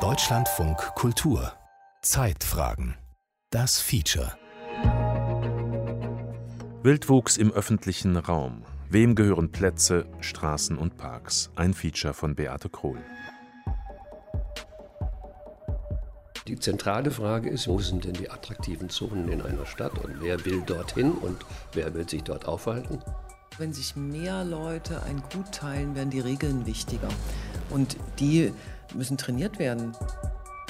Deutschlandfunk Kultur Zeitfragen Das Feature Wildwuchs im öffentlichen Raum. Wem gehören Plätze, Straßen und Parks? Ein Feature von Beate Krohl. Die zentrale Frage ist, wo sind denn die attraktiven Zonen in einer Stadt und wer will dorthin und wer will sich dort aufhalten? Wenn sich mehr Leute ein Gut teilen, werden die Regeln wichtiger. Und die müssen trainiert werden.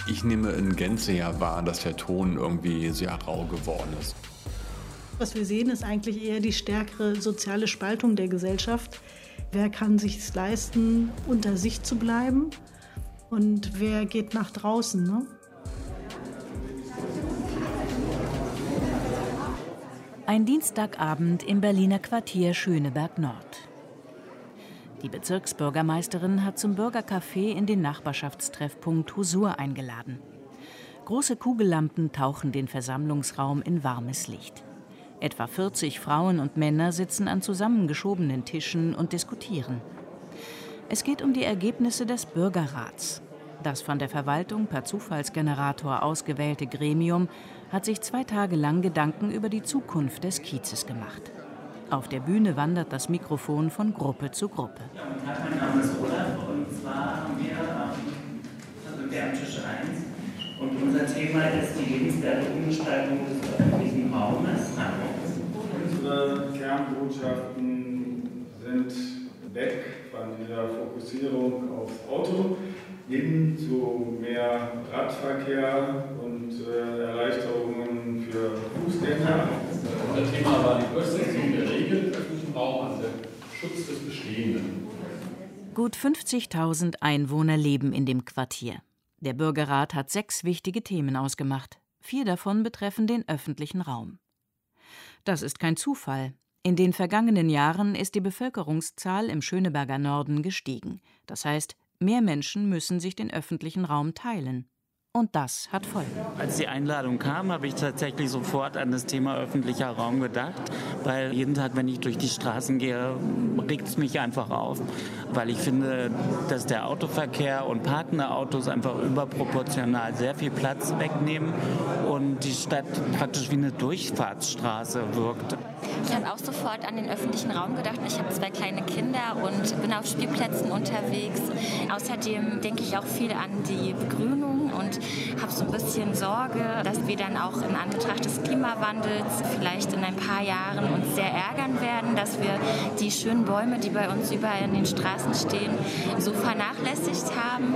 Ich nehme in Gänze ja wahr, dass der Ton irgendwie sehr rau geworden ist. Was wir sehen, ist eigentlich eher die stärkere soziale Spaltung der Gesellschaft. Wer kann sich es leisten, unter sich zu bleiben? Und wer geht nach draußen? Ne? Ein Dienstagabend im Berliner Quartier Schöneberg Nord. Die Bezirksbürgermeisterin hat zum Bürgercafé in den Nachbarschaftstreffpunkt Husur eingeladen. Große Kugellampen tauchen den Versammlungsraum in warmes Licht. Etwa 40 Frauen und Männer sitzen an zusammengeschobenen Tischen und diskutieren. Es geht um die Ergebnisse des Bürgerrats. Das von der Verwaltung per Zufallsgenerator ausgewählte Gremium hat sich zwei Tage lang Gedanken über die Zukunft des Kiezes gemacht. Auf der Bühne wandert das Mikrofon von Gruppe zu Gruppe. Ja, guten Tag, mein Name ist Olaf und zwar haben wir, ähm, sind wir am Tisch 1 und unser Thema ist die lebenswerte Umgestaltung des öffentlichen Raumes. Unsere Kernbotschaften sind weg von dieser Fokussierung aufs Auto hin zu mehr Radverkehr und äh, Erleichterungen für Fußgänger. Unser Thema war die Durchsetzung der Regeln im öffentlichen Raum, also der Schutz des Bestehenden. Gut 50.000 Einwohner leben in dem Quartier. Der Bürgerrat hat sechs wichtige Themen ausgemacht. Vier davon betreffen den öffentlichen Raum. Das ist kein Zufall. In den vergangenen Jahren ist die Bevölkerungszahl im Schöneberger Norden gestiegen. Das heißt, Mehr Menschen müssen sich den öffentlichen Raum teilen. Und das hat Folgen. Als die Einladung kam, habe ich tatsächlich sofort an das Thema öffentlicher Raum gedacht, weil jeden Tag, wenn ich durch die Straßen gehe, regt es mich einfach auf, weil ich finde, dass der Autoverkehr und parkende Autos einfach überproportional sehr viel Platz wegnehmen und die Stadt praktisch wie eine Durchfahrtsstraße wirkt. Ich habe auch sofort an den öffentlichen Raum gedacht. Ich habe zwei kleine Kinder und bin auf Spielplätzen unterwegs. Außerdem denke ich auch viel an die Begrünung und habe so ein bisschen Sorge, dass wir dann auch in Anbetracht des Klimawandels vielleicht in ein paar Jahren uns sehr ärgern werden, dass wir die schönen Bäume, die bei uns überall in den Straßen stehen, so vernachlässigt haben.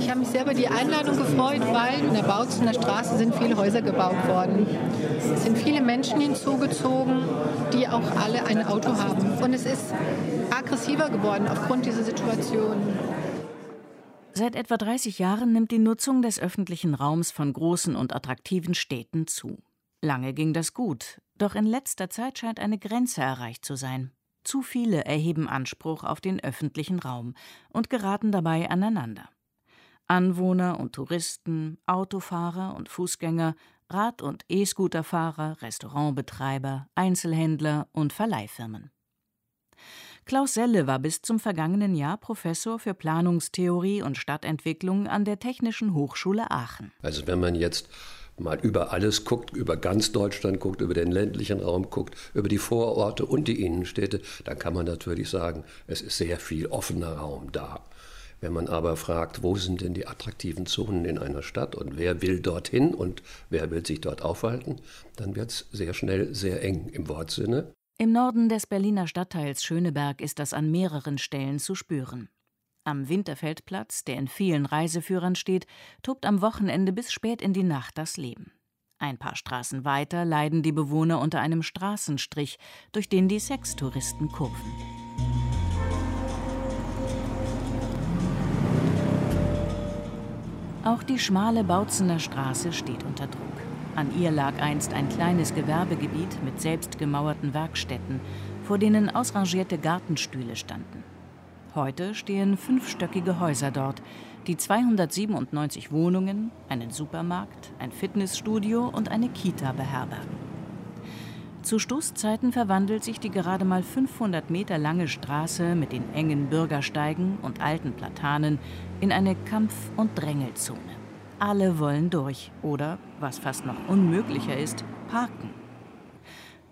Ich habe mich sehr über die Einladung gefreut, weil in der Bautzener Straße sind viele Häuser gebaut worden. Es sind viele Menschen hinzugezogen, die auch alle ein Auto haben. Und es ist aggressiver geworden aufgrund dieser Situation. Seit etwa 30 Jahren nimmt die Nutzung des öffentlichen Raums von großen und attraktiven Städten zu. Lange ging das gut, doch in letzter Zeit scheint eine Grenze erreicht zu sein. Zu viele erheben Anspruch auf den öffentlichen Raum und geraten dabei aneinander. Anwohner und Touristen, Autofahrer und Fußgänger, Rad- und E-Scooterfahrer, Restaurantbetreiber, Einzelhändler und Verleihfirmen. Klaus Selle war bis zum vergangenen Jahr Professor für Planungstheorie und Stadtentwicklung an der Technischen Hochschule Aachen. Also wenn man jetzt mal über alles guckt, über ganz Deutschland guckt, über den ländlichen Raum guckt, über die Vororte und die Innenstädte, dann kann man natürlich sagen, es ist sehr viel offener Raum da. Wenn man aber fragt, wo sind denn die attraktiven Zonen in einer Stadt und wer will dorthin und wer will sich dort aufhalten, dann wird es sehr schnell sehr eng im Wortsinne. Im Norden des Berliner Stadtteils Schöneberg ist das an mehreren Stellen zu spüren. Am Winterfeldplatz, der in vielen Reiseführern steht, tobt am Wochenende bis spät in die Nacht das Leben. Ein paar Straßen weiter leiden die Bewohner unter einem Straßenstrich, durch den die Sextouristen kurven. Auch die schmale Bautzener Straße steht unter Druck. An ihr lag einst ein kleines Gewerbegebiet mit selbstgemauerten Werkstätten, vor denen ausrangierte Gartenstühle standen. Heute stehen fünfstöckige Häuser dort, die 297 Wohnungen, einen Supermarkt, ein Fitnessstudio und eine Kita beherbergen. Zu Stoßzeiten verwandelt sich die gerade mal 500 Meter lange Straße mit den engen Bürgersteigen und alten Platanen in eine Kampf- und Drängelzone. Alle wollen durch oder, was fast noch unmöglicher ist, parken.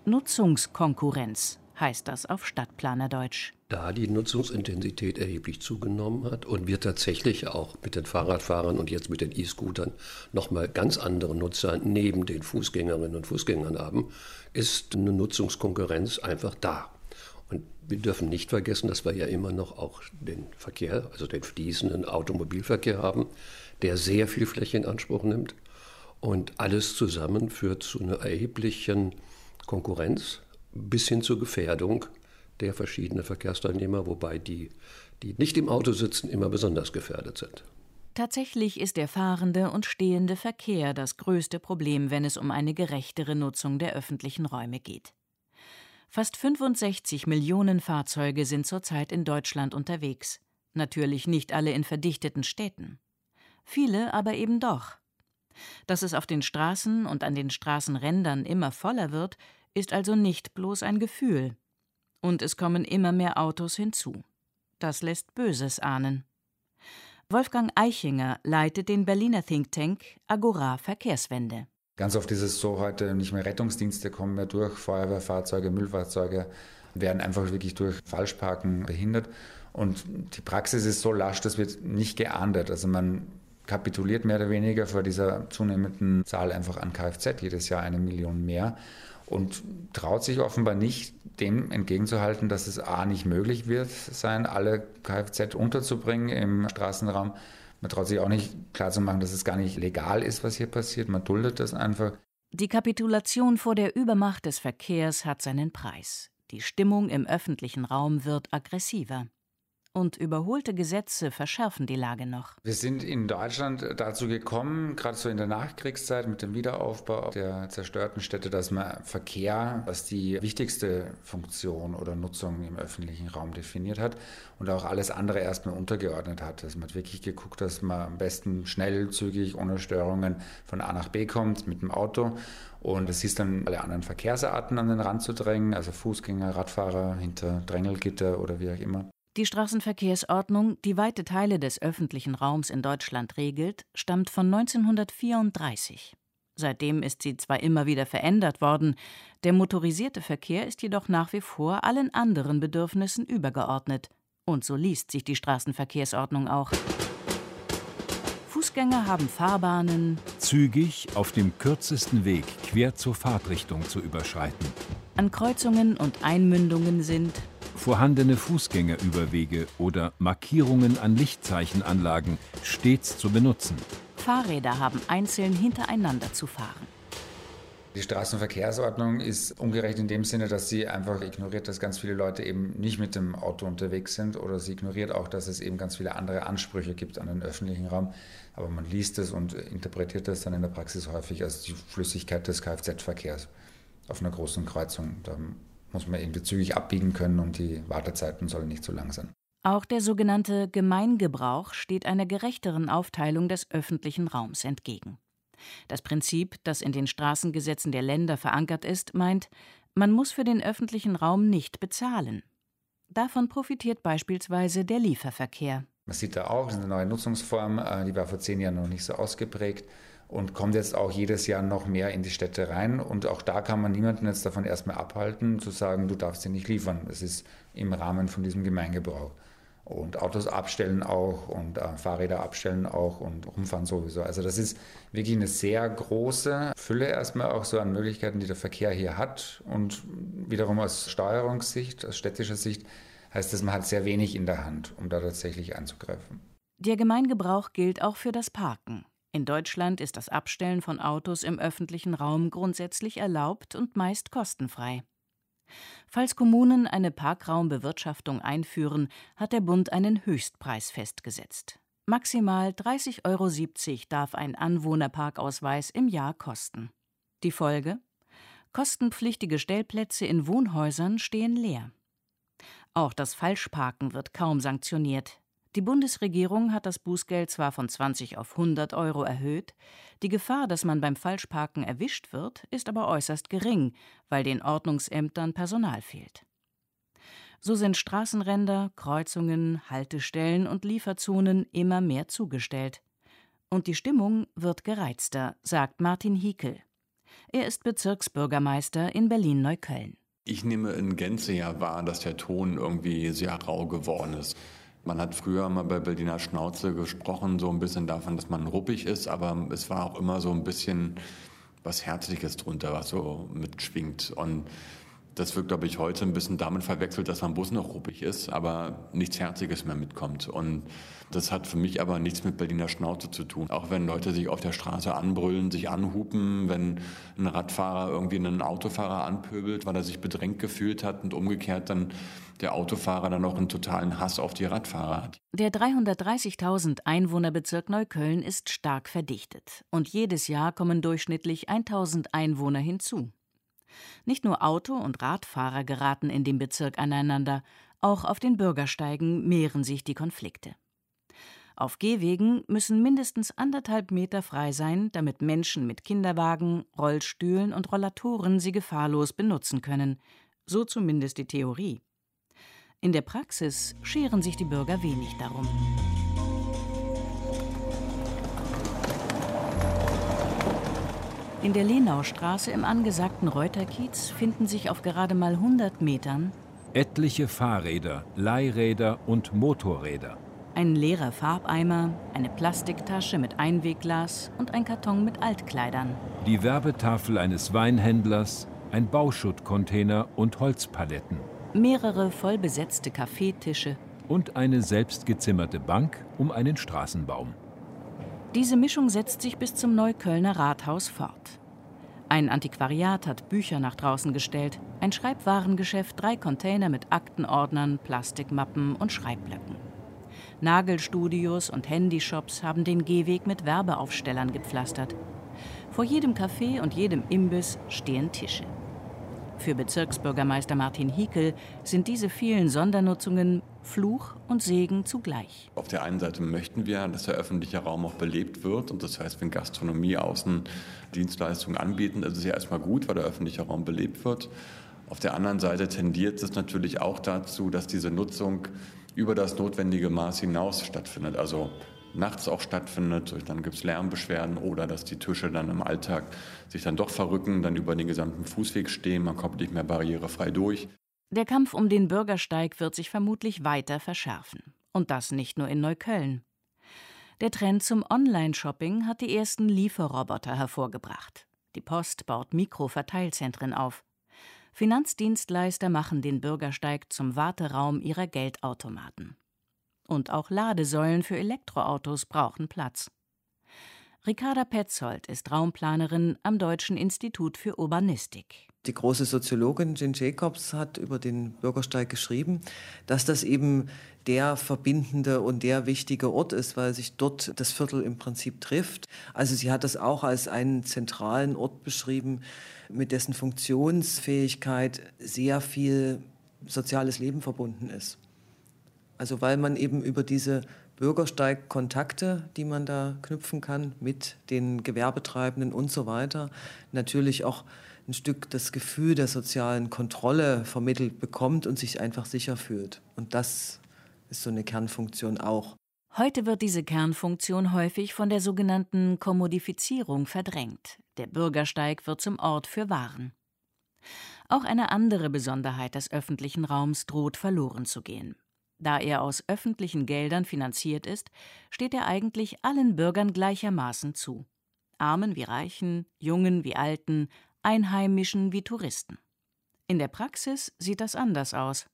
Nutzungskonkurrenz heißt das auf Stadtplanerdeutsch. Da die Nutzungsintensität erheblich zugenommen hat und wir tatsächlich auch mit den Fahrradfahrern und jetzt mit den E-Scootern nochmal ganz andere Nutzer neben den Fußgängerinnen und Fußgängern haben, ist eine Nutzungskonkurrenz einfach da. Und wir dürfen nicht vergessen, dass wir ja immer noch auch den Verkehr, also den fließenden Automobilverkehr haben, der sehr viel Fläche in Anspruch nimmt. Und alles zusammen führt zu einer erheblichen Konkurrenz bis hin zur Gefährdung der verschiedenen Verkehrsteilnehmer, wobei die, die nicht im Auto sitzen, immer besonders gefährdet sind. Tatsächlich ist der fahrende und stehende Verkehr das größte Problem, wenn es um eine gerechtere Nutzung der öffentlichen Räume geht. Fast 65 Millionen Fahrzeuge sind zurzeit in Deutschland unterwegs. Natürlich nicht alle in verdichteten Städten. Viele aber eben doch. Dass es auf den Straßen und an den Straßenrändern immer voller wird, ist also nicht bloß ein Gefühl. Und es kommen immer mehr Autos hinzu. Das lässt Böses ahnen. Wolfgang Eichinger leitet den Berliner Think Tank Agora Verkehrswende. Ganz oft ist es so heute nicht mehr Rettungsdienste kommen mehr durch, Feuerwehrfahrzeuge, Müllfahrzeuge werden einfach wirklich durch Falschparken behindert. Und die Praxis ist so lasch, das wird nicht geahndet. Also man kapituliert mehr oder weniger vor dieser zunehmenden Zahl einfach an Kfz, jedes Jahr eine Million mehr und traut sich offenbar nicht, dem entgegenzuhalten, dass es A nicht möglich wird sein, alle Kfz unterzubringen im Straßenraum. Man traut sich auch nicht klarzumachen, dass es gar nicht legal ist, was hier passiert. Man duldet das einfach. Die Kapitulation vor der Übermacht des Verkehrs hat seinen Preis. Die Stimmung im öffentlichen Raum wird aggressiver. Und überholte Gesetze verschärfen die Lage noch. Wir sind in Deutschland dazu gekommen, gerade so in der Nachkriegszeit mit dem Wiederaufbau der zerstörten Städte, dass man Verkehr als die wichtigste Funktion oder Nutzung im öffentlichen Raum definiert hat und auch alles andere erstmal untergeordnet hat. Dass man hat wirklich geguckt, dass man am besten schnell, zügig, ohne Störungen von A nach B kommt mit dem Auto. Und es ist dann alle anderen Verkehrsarten an den Rand zu drängen, also Fußgänger, Radfahrer hinter Drängelgitter oder wie auch immer. Die Straßenverkehrsordnung, die weite Teile des öffentlichen Raums in Deutschland regelt, stammt von 1934. Seitdem ist sie zwar immer wieder verändert worden, der motorisierte Verkehr ist jedoch nach wie vor allen anderen Bedürfnissen übergeordnet. Und so liest sich die Straßenverkehrsordnung auch. Fußgänger haben Fahrbahnen, zügig auf dem kürzesten Weg quer zur Fahrtrichtung zu überschreiten. An Kreuzungen und Einmündungen sind vorhandene Fußgängerüberwege oder Markierungen an Lichtzeichenanlagen stets zu benutzen. Fahrräder haben einzeln hintereinander zu fahren. Die Straßenverkehrsordnung ist ungerecht in dem Sinne, dass sie einfach ignoriert, dass ganz viele Leute eben nicht mit dem Auto unterwegs sind oder sie ignoriert auch, dass es eben ganz viele andere Ansprüche gibt an den öffentlichen Raum. Aber man liest es und interpretiert das dann in der Praxis häufig als die Flüssigkeit des Kfz-Verkehrs auf einer großen Kreuzung. Da muss man irgendwie zügig abbiegen können und die Wartezeiten sollen nicht zu lang sein. Auch der sogenannte Gemeingebrauch steht einer gerechteren Aufteilung des öffentlichen Raums entgegen. Das Prinzip, das in den Straßengesetzen der Länder verankert ist, meint, man muss für den öffentlichen Raum nicht bezahlen. Davon profitiert beispielsweise der Lieferverkehr. Man sieht da auch, es ist eine neue Nutzungsform, äh, die war vor zehn Jahren noch nicht so ausgeprägt und kommt jetzt auch jedes Jahr noch mehr in die Städte rein. Und auch da kann man niemanden jetzt davon erstmal abhalten, zu sagen, du darfst sie nicht liefern. Das ist im Rahmen von diesem Gemeingebrauch. Und Autos abstellen auch und äh, Fahrräder abstellen auch und rumfahren sowieso. Also das ist wirklich eine sehr große Fülle erstmal auch so an Möglichkeiten, die der Verkehr hier hat. Und wiederum aus Steuerungssicht, aus städtischer Sicht, heißt das, man hat sehr wenig in der Hand, um da tatsächlich einzugreifen. Der Gemeingebrauch gilt auch für das Parken. In Deutschland ist das Abstellen von Autos im öffentlichen Raum grundsätzlich erlaubt und meist kostenfrei. Falls Kommunen eine Parkraumbewirtschaftung einführen, hat der Bund einen Höchstpreis festgesetzt. Maximal 30,70 Euro darf ein Anwohnerparkausweis im Jahr kosten. Die Folge? Kostenpflichtige Stellplätze in Wohnhäusern stehen leer. Auch das Falschparken wird kaum sanktioniert. Die Bundesregierung hat das Bußgeld zwar von 20 auf 100 Euro erhöht, die Gefahr, dass man beim Falschparken erwischt wird, ist aber äußerst gering, weil den Ordnungsämtern Personal fehlt. So sind Straßenränder, Kreuzungen, Haltestellen und Lieferzonen immer mehr zugestellt. Und die Stimmung wird gereizter, sagt Martin Hiekel. Er ist Bezirksbürgermeister in Berlin-Neukölln. Ich nehme in Gänze ja wahr, dass der Ton irgendwie sehr rau geworden ist. Man hat früher mal bei Berliner Schnauze gesprochen, so ein bisschen davon, dass man ruppig ist, aber es war auch immer so ein bisschen was Herzliches drunter, was so mitschwingt. Und das wird, glaube ich, heute ein bisschen damit verwechselt, dass man bloß noch ruppig ist, aber nichts Herziges mehr mitkommt. Und das hat für mich aber nichts mit Berliner Schnauze zu tun. Auch wenn Leute sich auf der Straße anbrüllen, sich anhupen, wenn ein Radfahrer irgendwie einen Autofahrer anpöbelt, weil er sich bedrängt gefühlt hat und umgekehrt dann der Autofahrer dann auch einen totalen Hass auf die Radfahrer hat. Der 330.000 Einwohnerbezirk Neukölln ist stark verdichtet und jedes Jahr kommen durchschnittlich 1000 Einwohner hinzu. Nicht nur Auto- und Radfahrer geraten in dem Bezirk aneinander, auch auf den Bürgersteigen mehren sich die Konflikte. Auf Gehwegen müssen mindestens anderthalb Meter frei sein, damit Menschen mit Kinderwagen, Rollstühlen und Rollatoren sie gefahrlos benutzen können. So zumindest die Theorie. In der Praxis scheren sich die Bürger wenig darum. In der Lenaustraße im angesagten Reuterkiez finden sich auf gerade mal 100 Metern etliche Fahrräder, Leihräder und Motorräder. Ein leerer Farbeimer, eine Plastiktasche mit Einwegglas und ein Karton mit Altkleidern. Die Werbetafel eines Weinhändlers, ein Bauschuttcontainer und Holzpaletten. Mehrere vollbesetzte Kaffeetische. Und eine selbstgezimmerte Bank um einen Straßenbaum. Diese Mischung setzt sich bis zum Neuköllner Rathaus fort. Ein Antiquariat hat Bücher nach draußen gestellt, ein Schreibwarengeschäft drei Container mit Aktenordnern, Plastikmappen und Schreibblöcken. Nagelstudios und Handyshops haben den Gehweg mit Werbeaufstellern gepflastert. Vor jedem Café und jedem Imbiss stehen Tische. Für Bezirksbürgermeister Martin Hiekel sind diese vielen Sondernutzungen Fluch und Segen zugleich. Auf der einen Seite möchten wir, dass der öffentliche Raum auch belebt wird. Und das heißt, wenn Gastronomie Außendienstleistungen anbieten, ist es ja erstmal gut, weil der öffentliche Raum belebt wird. Auf der anderen Seite tendiert es natürlich auch dazu, dass diese Nutzung über das notwendige Maß hinaus stattfindet. Also nachts auch stattfindet. Dann gibt es Lärmbeschwerden oder dass die Tische dann im Alltag sich dann doch verrücken, dann über den gesamten Fußweg stehen, man kommt nicht mehr barrierefrei durch. Der Kampf um den Bürgersteig wird sich vermutlich weiter verschärfen. Und das nicht nur in Neukölln. Der Trend zum Online-Shopping hat die ersten Lieferroboter hervorgebracht. Die Post baut Mikroverteilzentren auf. Finanzdienstleister machen den Bürgersteig zum Warteraum ihrer Geldautomaten. Und auch Ladesäulen für Elektroautos brauchen Platz. Ricarda Petzold ist Raumplanerin am Deutschen Institut für Urbanistik. Die große Soziologin Jen Jacobs hat über den Bürgersteig geschrieben, dass das eben der verbindende und der wichtige Ort ist, weil sich dort das Viertel im Prinzip trifft. Also sie hat das auch als einen zentralen Ort beschrieben, mit dessen Funktionsfähigkeit sehr viel soziales Leben verbunden ist. Also weil man eben über diese Bürgersteigkontakte, die man da knüpfen kann mit den Gewerbetreibenden und so weiter, natürlich auch ein Stück das Gefühl der sozialen Kontrolle vermittelt bekommt und sich einfach sicher fühlt. Und das ist so eine Kernfunktion auch. Heute wird diese Kernfunktion häufig von der sogenannten Kommodifizierung verdrängt. Der Bürgersteig wird zum Ort für Waren. Auch eine andere Besonderheit des öffentlichen Raums droht verloren zu gehen. Da er aus öffentlichen Geldern finanziert ist, steht er eigentlich allen Bürgern gleichermaßen zu. Armen wie Reichen, Jungen wie Alten, Einheimischen wie Touristen. In der Praxis sieht das anders aus.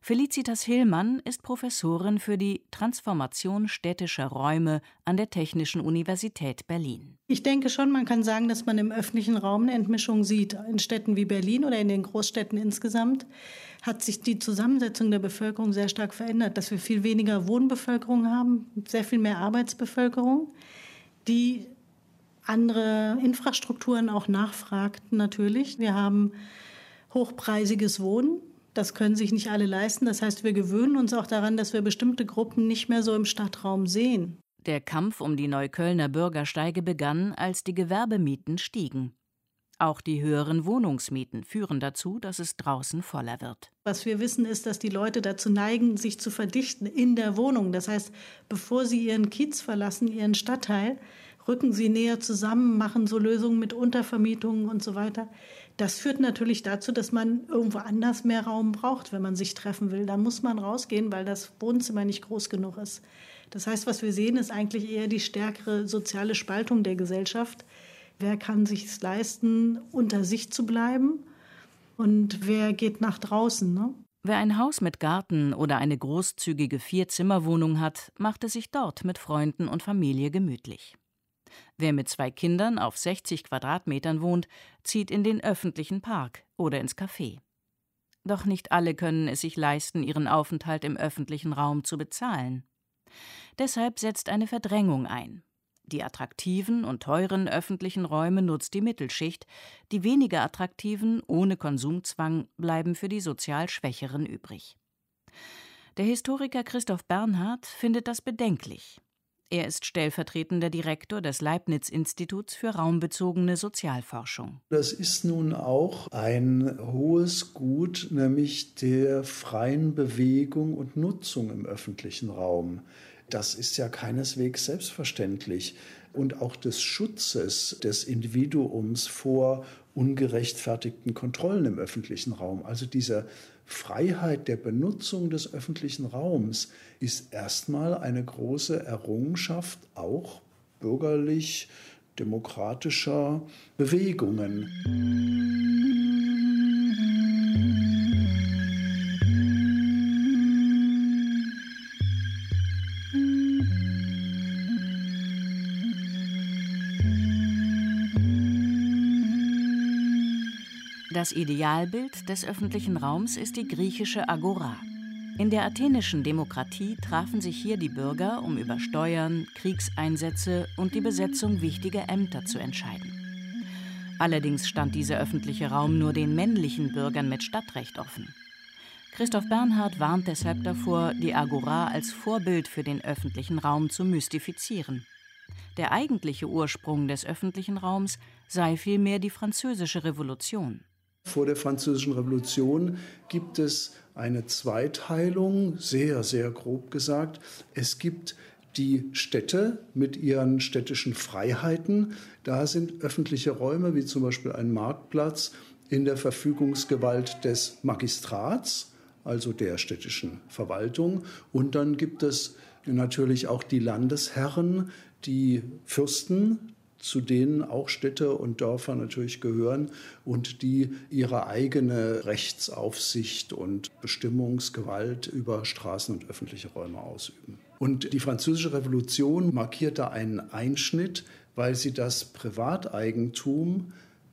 Felicitas Hillmann ist Professorin für die Transformation städtischer Räume an der Technischen Universität Berlin. Ich denke schon, man kann sagen, dass man im öffentlichen Raum eine Entmischung sieht. In Städten wie Berlin oder in den Großstädten insgesamt hat sich die Zusammensetzung der Bevölkerung sehr stark verändert, dass wir viel weniger Wohnbevölkerung haben, sehr viel mehr Arbeitsbevölkerung, die andere Infrastrukturen auch nachfragt natürlich. Wir haben hochpreisiges Wohnen Das können sich nicht alle leisten. Das heißt, wir gewöhnen uns auch daran, dass wir bestimmte Gruppen nicht mehr so im Stadtraum sehen. Der Kampf um die Neuköllner Bürgersteige begann, als die Gewerbemieten stiegen. Auch die höheren Wohnungsmieten führen dazu, dass es draußen voller wird. Was wir wissen, ist, dass die Leute dazu neigen, sich zu verdichten in der Wohnung. Das heißt, bevor sie ihren Kiez verlassen, ihren Stadtteil, rücken sie näher zusammen, machen so Lösungen mit Untervermietungen und so weiter. Das führt natürlich dazu, dass man irgendwo anders mehr Raum braucht, wenn man sich treffen will. Da muss man rausgehen, weil das Wohnzimmer nicht groß genug ist. Das heißt, was wir sehen, ist eigentlich eher die stärkere soziale Spaltung der Gesellschaft. Wer kann sich es leisten, unter sich zu bleiben? Und wer geht nach draußen? Ne? Wer ein Haus mit Garten oder eine großzügige Vierzimmerwohnung hat, macht es sich dort mit Freunden und Familie gemütlich. Wer mit zwei Kindern auf 60 Quadratmetern wohnt, zieht in den öffentlichen Park oder ins Café. Doch nicht alle können es sich leisten, ihren Aufenthalt im öffentlichen Raum zu bezahlen. Deshalb setzt eine Verdrängung ein. Die attraktiven und teuren öffentlichen Räume nutzt die Mittelschicht, die weniger attraktiven ohne Konsumzwang bleiben für die sozial Schwächeren übrig. Der Historiker Christoph Bernhard findet das bedenklich. Er ist stellvertretender Direktor des Leibniz-Instituts für raumbezogene Sozialforschung. Das ist nun auch ein hohes Gut, nämlich der freien Bewegung und Nutzung im öffentlichen Raum. Das ist ja keineswegs selbstverständlich. Und auch des Schutzes des Individuums vor ungerechtfertigten Kontrollen im öffentlichen Raum. Also diese Freiheit der Benutzung des öffentlichen Raums ist erstmal eine große Errungenschaft auch bürgerlich demokratischer Bewegungen. Das Idealbild des öffentlichen Raums ist die griechische Agora. In der athenischen Demokratie trafen sich hier die Bürger, um über Steuern, Kriegseinsätze und die Besetzung wichtiger Ämter zu entscheiden. Allerdings stand dieser öffentliche Raum nur den männlichen Bürgern mit Stadtrecht offen. Christoph Bernhard warnt deshalb davor, die Agora als Vorbild für den öffentlichen Raum zu mystifizieren. Der eigentliche Ursprung des öffentlichen Raums sei vielmehr die Französische Revolution. Vor der Französischen Revolution gibt es eine Zweiteilung, sehr, sehr grob gesagt. Es gibt die Städte mit ihren städtischen Freiheiten. Da sind öffentliche Räume wie zum Beispiel ein Marktplatz in der Verfügungsgewalt des Magistrats, also der städtischen Verwaltung. Und dann gibt es natürlich auch die Landesherren, die Fürsten, zu denen auch Städte und Dörfer natürlich gehören und die ihre eigene Rechtsaufsicht und Bestimmungsgewalt über Straßen und öffentliche Räume ausüben. Und die Französische Revolution markierte einen Einschnitt, weil sie das Privateigentum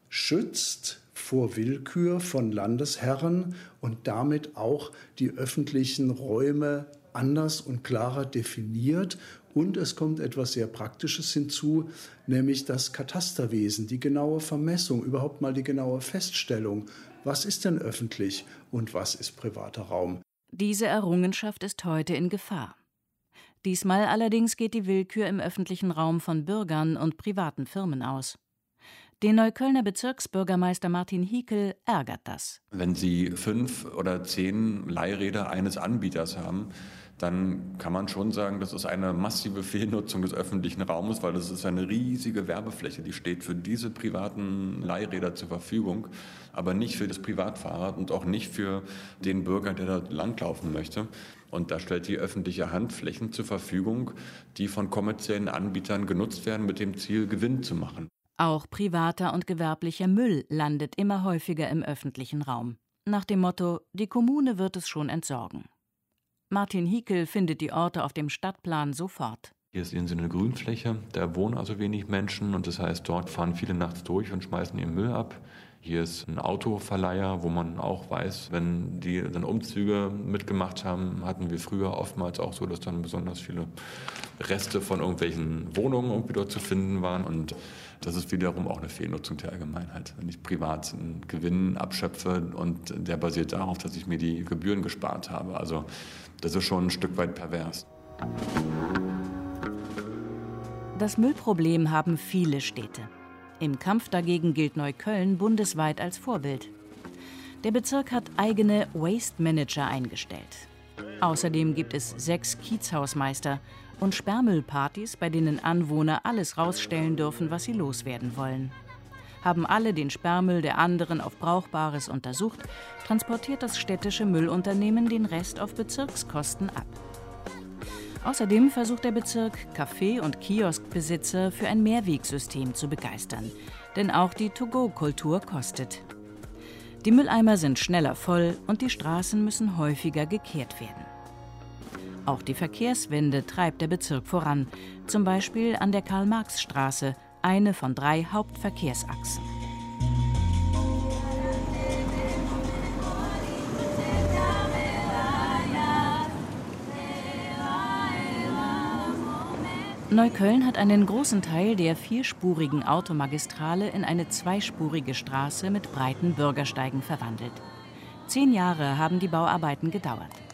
schützt vor Willkür von Landesherren und damit auch die öffentlichen Räume anders und klarer definiert und es kommt etwas sehr Praktisches hinzu, nämlich das Katasterwesen, die genaue Vermessung, überhaupt mal die genaue Feststellung, was ist denn öffentlich und was ist privater Raum. Diese Errungenschaft ist heute in Gefahr. Diesmal allerdings geht die Willkür im öffentlichen Raum von Bürgern und privaten Firmen aus. Den Neuköllner Bezirksbürgermeister Martin Hiekel ärgert das. Wenn Sie fünf oder zehn Leihräder eines Anbieters haben, dann kann man schon sagen, das ist eine massive Fehlnutzung des öffentlichen Raumes, weil das ist eine riesige Werbefläche, die steht für diese privaten Leihräder zur Verfügung, aber nicht für das Privatfahrrad und auch nicht für den Bürger, der da langlaufen möchte. Und da stellt die öffentliche Hand Flächen zur Verfügung, die von kommerziellen Anbietern genutzt werden, mit dem Ziel, Gewinn zu machen. Auch privater und gewerblicher Müll landet immer häufiger im öffentlichen Raum. Nach dem Motto, die Kommune wird es schon entsorgen. Martin Hiekel findet die Orte auf dem Stadtplan sofort. Hier sehen Sie eine Grünfläche, da wohnen also wenig Menschen und das heißt, dort fahren viele nachts durch und schmeißen ihren Müll ab. Hier ist ein Autoverleiher, wo man auch weiß, wenn die dann Umzüge mitgemacht haben, hatten wir früher oftmals auch so, dass dann besonders viele Reste von irgendwelchen Wohnungen irgendwie dort zu finden waren. Und das ist wiederum auch eine Fehlnutzung der Allgemeinheit. Wenn ich privat einen Gewinn abschöpfe und der basiert darauf, dass ich mir die Gebühren gespart habe. Also das ist schon ein Stück weit pervers. Das Müllproblem haben viele Städte. Im Kampf dagegen gilt Neukölln bundesweit als Vorbild. Der Bezirk hat eigene Waste Manager eingestellt. Außerdem gibt es sechs Kiezhausmeister und Sperrmüllpartys, bei denen Anwohner alles rausstellen dürfen, was sie loswerden wollen. Haben alle den Sperrmüll der anderen auf Brauchbares untersucht, transportiert das städtische Müllunternehmen den Rest auf Bezirkskosten ab. Außerdem versucht der Bezirk, Café- und Kioskbesitzer für ein Mehrwegsystem zu begeistern. Denn auch die To-Go-Kultur kostet. Die Mülleimer sind schneller voll und die Straßen müssen häufiger gekehrt werden. Auch die Verkehrswende treibt der Bezirk voran, zum Beispiel an der Karl-Marx-Straße, eine von drei Hauptverkehrsachsen. Neukölln hat einen großen Teil der vierspurigen Automagistrale in eine zweispurige Straße mit breiten Bürgersteigen verwandelt. Zehn Jahre haben die Bauarbeiten gedauert.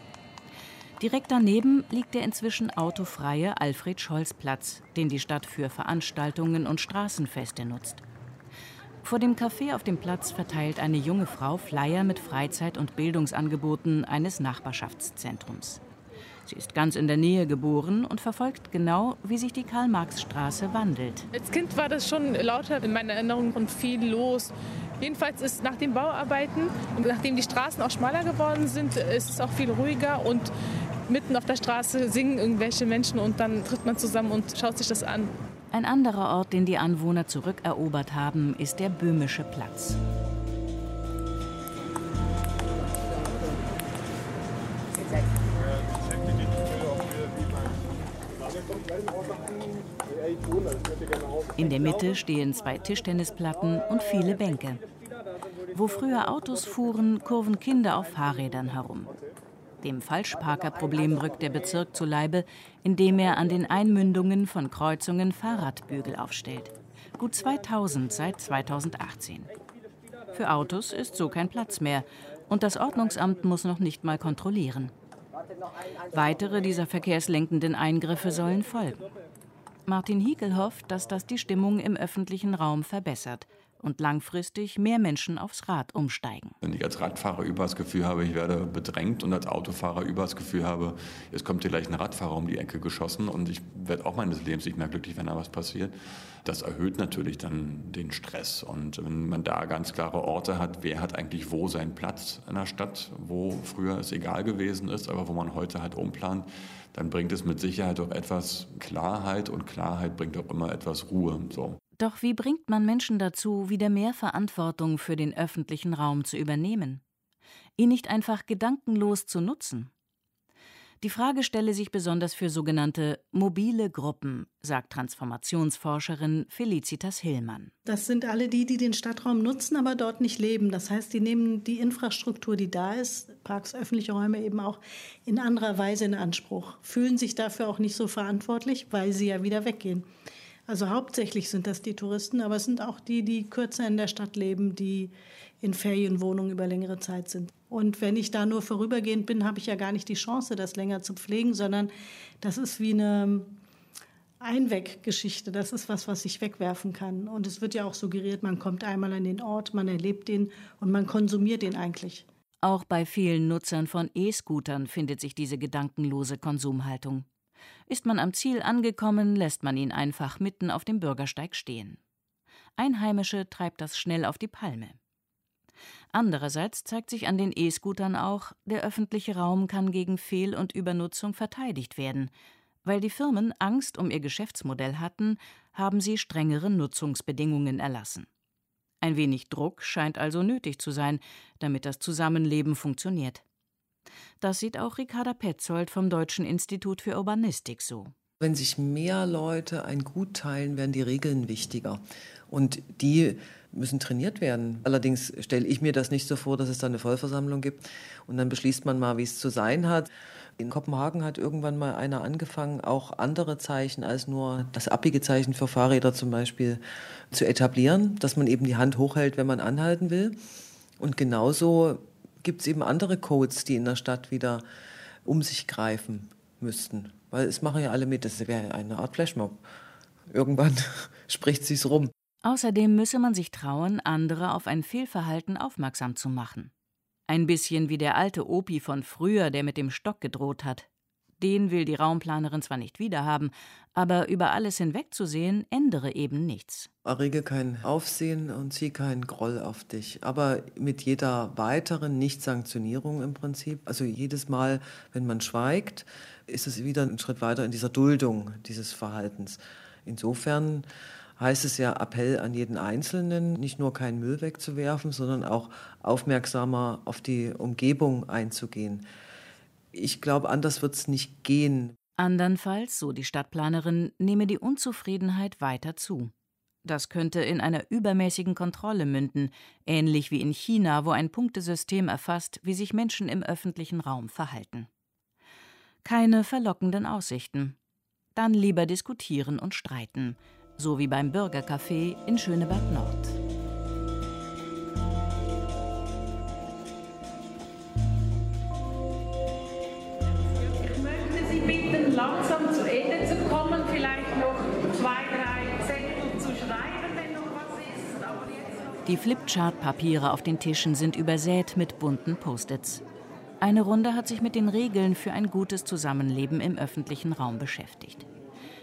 Direkt daneben liegt der inzwischen autofreie Alfred-Scholz-Platz, den die Stadt für Veranstaltungen und Straßenfeste nutzt. Vor dem Café auf dem Platz verteilt eine junge Frau Flyer mit Freizeit- und Bildungsangeboten eines Nachbarschaftszentrums. Sie ist ganz in der Nähe geboren und verfolgt genau, wie sich die Karl-Marx-Straße wandelt. Als Kind war das schon lauter in meiner Erinnerung und viel los. Jedenfalls ist nach den Bauarbeiten und nachdem die Straßen auch schmaler geworden sind, ist es auch viel ruhiger und mitten auf der Straße singen irgendwelche Menschen und dann trifft man zusammen und schaut sich das an. Ein anderer Ort, den die Anwohner zurückerobert haben, ist der Böhmische Platz. In der Mitte stehen zwei Tischtennisplatten und viele Bänke. Wo früher Autos fuhren, kurven Kinder auf Fahrrädern herum. Dem Falschparkerproblem rückt der Bezirk zu Leibe, indem er an den Einmündungen von Kreuzungen Fahrradbügel aufstellt. Gut 2000 seit 2018. Für Autos ist so kein Platz mehr und das Ordnungsamt muss noch nicht mal kontrollieren. Weitere dieser verkehrslenkenden Eingriffe sollen folgen. Martin Hiekel hofft, dass das die Stimmung im öffentlichen Raum verbessert und langfristig mehr Menschen aufs Rad umsteigen. Wenn ich als Radfahrer über das Gefühl habe, ich werde bedrängt und als Autofahrer über das Gefühl habe, es kommt hier gleich ein Radfahrer um die Ecke geschossen und ich werde auch meines Lebens nicht mehr glücklich, wenn da was passiert, das erhöht natürlich dann den Stress. Und wenn man da ganz klare Orte hat, wer hat eigentlich wo seinen Platz in der Stadt, wo früher es egal gewesen ist, aber wo man heute halt umplant, dann bringt es mit Sicherheit auch etwas Klarheit und Klarheit bringt auch immer etwas Ruhe. So. Doch wie bringt man Menschen dazu, wieder mehr Verantwortung für den öffentlichen Raum zu übernehmen? Ihn nicht einfach gedankenlos zu nutzen? Die Frage stelle sich besonders für sogenannte mobile Gruppen, sagt Transformationsforscherin Felicitas Hillmann. Das sind alle die, die den Stadtraum nutzen, aber dort nicht leben. Das heißt, die nehmen die Infrastruktur, die da ist, Parks, öffentliche Räume eben auch in anderer Weise in Anspruch, fühlen sich dafür auch nicht so verantwortlich, weil sie ja wieder weggehen. Also hauptsächlich sind das die Touristen, aber es sind auch die, die kürzer in der Stadt leben, die in Ferienwohnungen über längere Zeit sind. Und wenn ich da nur vorübergehend bin, habe ich ja gar nicht die Chance, das länger zu pflegen, sondern das ist wie eine Einweggeschichte. Das ist was, was ich wegwerfen kann. Und es wird ja auch suggeriert, man kommt einmal an den Ort, man erlebt ihn und man konsumiert ihn eigentlich. Auch bei vielen Nutzern von E-Scootern findet sich diese gedankenlose Konsumhaltung. Ist man am Ziel angekommen, lässt man ihn einfach mitten auf dem Bürgersteig stehen. Einheimische treibt das schnell auf die Palme. Andererseits zeigt sich an den E-Scootern auch, der öffentliche Raum kann gegen Fehl- und Übernutzung verteidigt werden. Weil die Firmen Angst um ihr Geschäftsmodell hatten, haben sie strengere Nutzungsbedingungen erlassen. Ein wenig Druck scheint also nötig zu sein, damit das Zusammenleben funktioniert. Das sieht auch Ricarda Petzold vom Deutschen Institut für Urbanistik so. Wenn sich mehr Leute ein Gut teilen, werden die Regeln wichtiger. Und die müssen trainiert werden. Allerdings stelle ich mir das nicht so vor, dass es da eine Vollversammlung gibt und dann beschließt man mal, wie es zu sein hat. In Kopenhagen hat irgendwann mal einer angefangen, auch andere Zeichen als nur das abbiege Zeichen für Fahrräder zum Beispiel zu etablieren, dass man eben die Hand hochhält, wenn man anhalten will. Und genauso gibt es eben andere Codes, die in der Stadt wieder um sich greifen müssten. Weil es machen ja alle mit, das wäre eine Art Flashmob. Irgendwann spricht sich's rum. Außerdem müsse man sich trauen, andere auf ein Fehlverhalten aufmerksam zu machen. Ein bisschen wie der alte Opi von früher, der mit dem Stock gedroht hat. Den will die Raumplanerin zwar nicht wiederhaben, aber über alles hinwegzusehen ändere eben nichts. Errege kein Aufsehen und zieh keinen Groll auf dich. Aber mit jeder weiteren Nichtsanktionierung im Prinzip, also jedes Mal, wenn man schweigt, ist es wieder ein Schritt weiter in dieser Duldung dieses Verhaltens. Insofern heißt es ja Appell an jeden Einzelnen, nicht nur keinen Müll wegzuwerfen, sondern auch aufmerksamer auf die Umgebung einzugehen. Ich glaube, anders wird es nicht gehen. Andernfalls, so die Stadtplanerin, nehme die Unzufriedenheit weiter zu. Das könnte in einer übermäßigen Kontrolle münden, ähnlich wie in China, wo ein Punktesystem erfasst, wie sich Menschen im öffentlichen Raum verhalten. Keine verlockenden Aussichten. Dann lieber diskutieren und streiten, so wie beim Bürgercafé in Schöneberg Nord. Langsam zu Ende zu kommen, vielleicht noch zwei, drei Zettel zu schreiben, wenn noch was ist. Aber jetzt Die Flipchart-Papiere auf den Tischen sind übersät mit bunten Post-its. Eine Runde hat sich mit den Regeln für ein gutes Zusammenleben im öffentlichen Raum beschäftigt.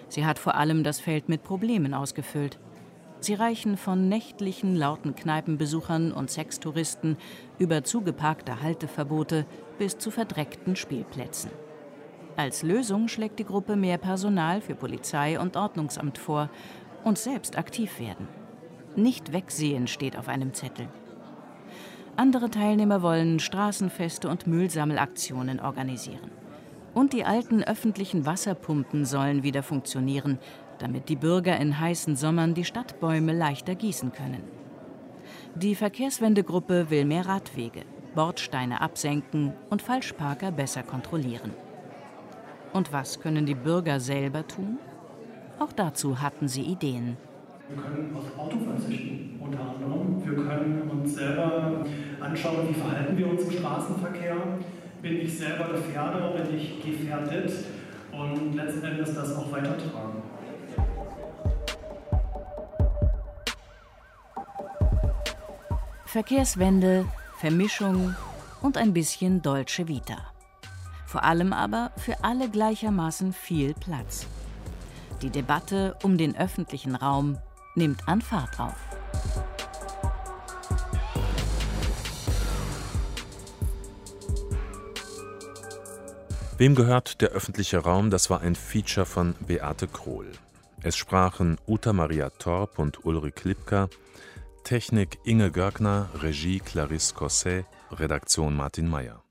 Sie hat vor allem das Feld mit Problemen ausgefüllt. Sie reichen von nächtlichen lauten Kneipenbesuchern und Sextouristen über zugeparkte Halteverbote bis zu verdreckten Spielplätzen. Als Lösung schlägt die Gruppe mehr Personal für Polizei und Ordnungsamt vor und selbst aktiv werden. Nicht wegsehen steht auf einem Zettel. Andere Teilnehmer wollen Straßenfeste und Müllsammelaktionen organisieren. Und die alten öffentlichen Wasserpumpen sollen wieder funktionieren, damit die Bürger in heißen Sommern die Stadtbäume leichter gießen können. Die Verkehrswendegruppe will mehr Radwege, Bordsteine absenken und Falschparker besser kontrollieren. Und was können die Bürger selber tun? Auch dazu hatten sie Ideen. Wir können auf Auto verzichten, unter anderem. Wir können uns selber anschauen, wie verhalten wir uns im Straßenverkehr. Bin ich selber Gefährder, bin ich gefährdet und letzten Endes das auch weitertragen. Verkehrswende, Vermischung und ein bisschen Dolce Vita. Vor allem aber für alle gleichermaßen viel Platz. Die Debatte um den öffentlichen Raum nimmt an Fahrt auf. Wem gehört der öffentliche Raum? Das war ein Feature von Beate Krohl. Es sprachen Uta Maria Torp und Ulrich Lipka, Technik Inge Görgner, Regie Clarisse Cosset, Redaktion Martin Meyer.